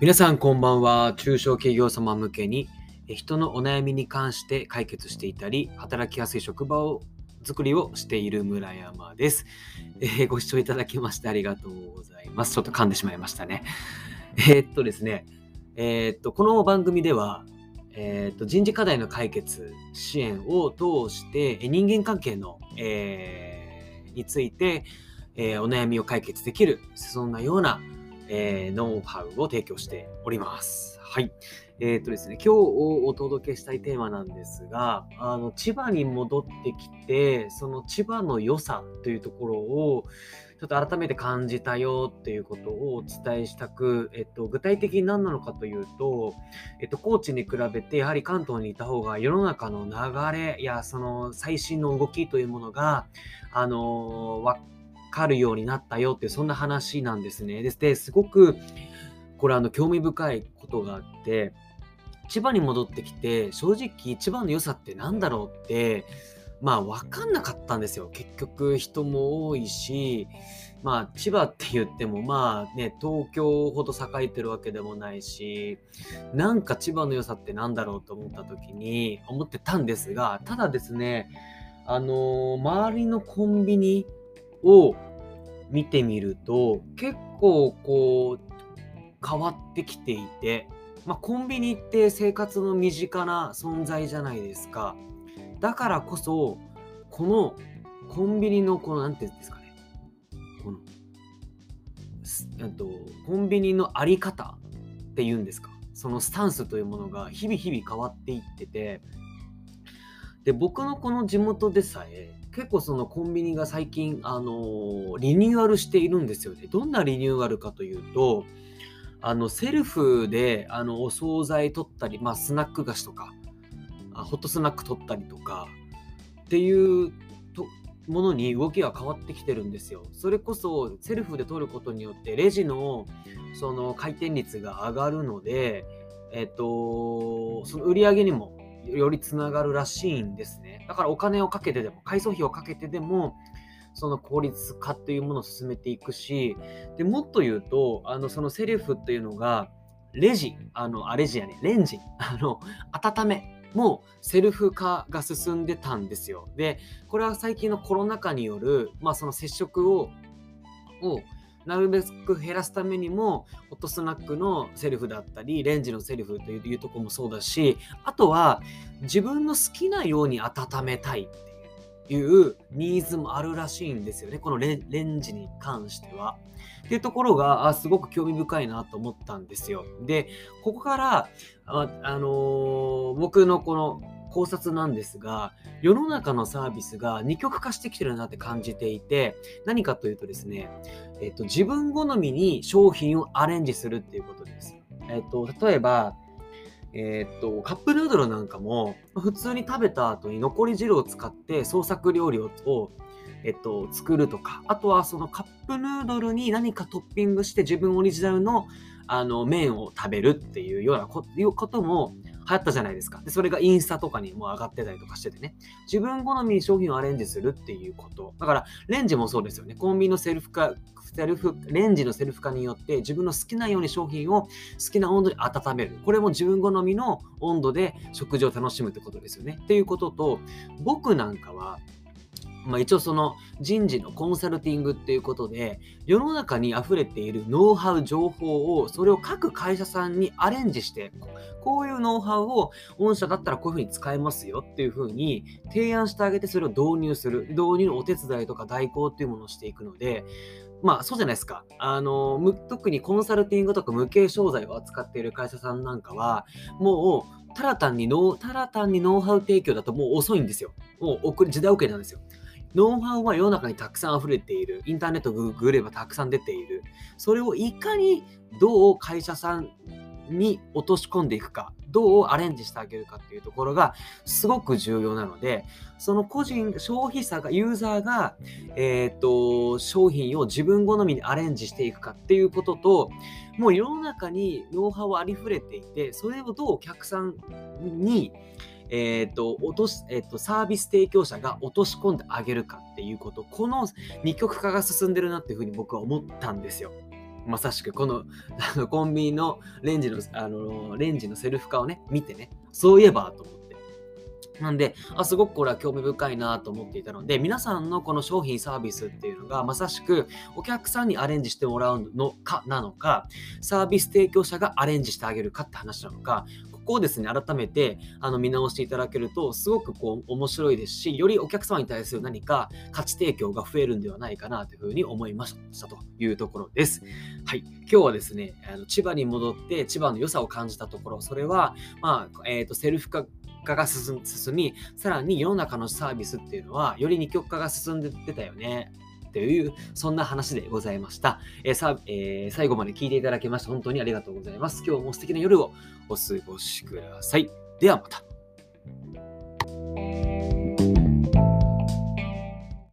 皆さんこんばんは。中小企業様向けに人のお悩みに関して解決していたり、働きやすい職場を作りをしている村山です、えーご視聴いただきましてありがとうございます。ちょっと噛んでしまいましたね。えーっとですね、えーっと、この番組では、えっと人事課題の解決支援を通して人間関係の、えについて、えお悩みを解決できるそんなような、えーノウハウを提供しております。はい。えっ、とですね、今日お届けしたいテーマなんですが、あの千葉に戻ってきて、その千葉の良さというところを、ちょっと改めて感じたよっていうことをお伝えしたく、えっと、具体的に何なのかというと、えっと、高知に比べて、やはり関東にいた方が世の中の流れや、その最新の動きというものが、あのわかるようになったよって、そんな話なんですね。ですで、すごく、これあの興味深いことがあって千葉に戻ってきて正直千葉の良さってなんだろうってまあ分かんなかったんですよ結局人も多いしまあ千葉って言ってもまあね東京ほど栄えてるわけでもないしなんか千葉の良さってなんだろうと思った時に思ってたんですがただですねあの周りのコンビニを見てみると結構こう変わってきていて、まあ、コンビニって生活の身近な存在じゃないですか。だからこそ、このコンビニのこの、なんていうんですかね、この、と、コンビニのあり方っていうんですか、そのスタンスというものが日々日々変わっていってて、で、僕のこの地元でさえ、結構そのコンビニが最近、あのーリニューアルしているんですよね。どんなリニューアルかというと、あのセルフであのお惣菜取ったり、まあ、スナック菓子とかあホットスナック取ったりとかっていうとものに動きが変わってきてるんですよ。それこそセルフで取ることによってレジのその回転率が上がるので、えっと、その売り上げにもよりつながるらしいんですね。だからお金をかけてでも、改装費をかけてでも、その効率化っていうものを進めていくし、でもっと言うと、あのそのセルフっていうのが、レジ、あの、あレジやね、レンジ、あの、温めもセルフ化が進んでたんですよ。で、これは最近のコロナ禍による、まあその接触を、をなるべく減らすためにも、ホットスナックのセルフだったり、レンジのセルフというところもそうだし、あとは自分の好きなように温めたいっていうニーズもあるらしいんですよね。このレンジに関しては。っていうところがあすごく興味深いなと思ったんですよ。で、ここから、あ、あのー僕のこの考察なんですが、世の中のサービスが二極化してきてるなって感じていて、何かというとですね、えっと、自分好みに商品をアレンジするっていうことです。えっと、例えば、えっと、カップヌードルなんかも、普通に食べた後に残り汁を使って創作料理を、えっと、作るとか、あとはそのカップヌードルに何かトッピングして自分オリジナルのあの麺を食べるっていうようなこいうことも流行ったじゃないですか。で、それがインスタとかにも上がってたりとかしててね。自分好みに商品をアレンジするっていうこと。だから、レンジもそうですよね。コンビニのセルフ化、セルフ、レンジのセルフ化によって自分の好きなように商品を好きな温度に温める。これも自分好みの温度で食事を楽しむってことですよね。っていうことと、僕なんかは、まあ、一応その人事のコンサルティングっていうことで世の中に溢れているノウハウ情報をそれを各会社さんにアレンジしてこういうノウハウを御社だったらこういうふうに使えますよっていうふうに提案してあげてそれを導入する導入のお手伝いとか代行っていうものをしていくのでまあそうじゃないですか。あの、特にコンサルティングとか無形商材を扱っている会社さんなんかは、もう、ただ単にノ、ただ単にノウハウ提供だともう遅いんですよ。もう遅れ時代遅れなんですよ。ノウハウは世の中にたくさん溢れている。インターネットググればたくさん出ている。それをいかにどう会社さんに落とし込んでいくか、どうアレンジしてあげるかっていうところがすごく重要なので、その個人、消費者が、ユーザーが、えっ、と、商品を自分好みにアレンジしていくかっていうことと、もう世の中にノウハウはありふれていて、それをどうお客さんに、えーと落としえーとサービス提供者が落とし込んであげるかっていうことこの二極化が進んでるなっていうふうに僕は思ったんですよ。まさしくこの あのコンビニのレンジのあのレンジのセルフ化をね、見てね、そういえばと思って。なんであ、すごくこれは興味深いなと思っていたので、皆さんのこの商品サービスっていうのが、まさしくお客さんにアレンジしてもらうのかなのか、サービス提供者がアレンジしてあげるかって話なのか、こをですね、改めてあの見直していただけると、すごくこう面白いですし、よりお客様に対する何か価値提供が増えるんではないかなというふうに思いましたというところです。はい。今日はですね、あの千葉に戻って千葉の良さを感じたところ、それは、まあ、えっ、ー、と、セルフ化が進み、さらに世の中のサービスっていうのは、より二極化が進んでてたよね。という、そんな話でございました。えー、さえー、最後まで聞いていただきまして本当にありがとうございます。今日も素敵な夜をお過ごしください。ではまた。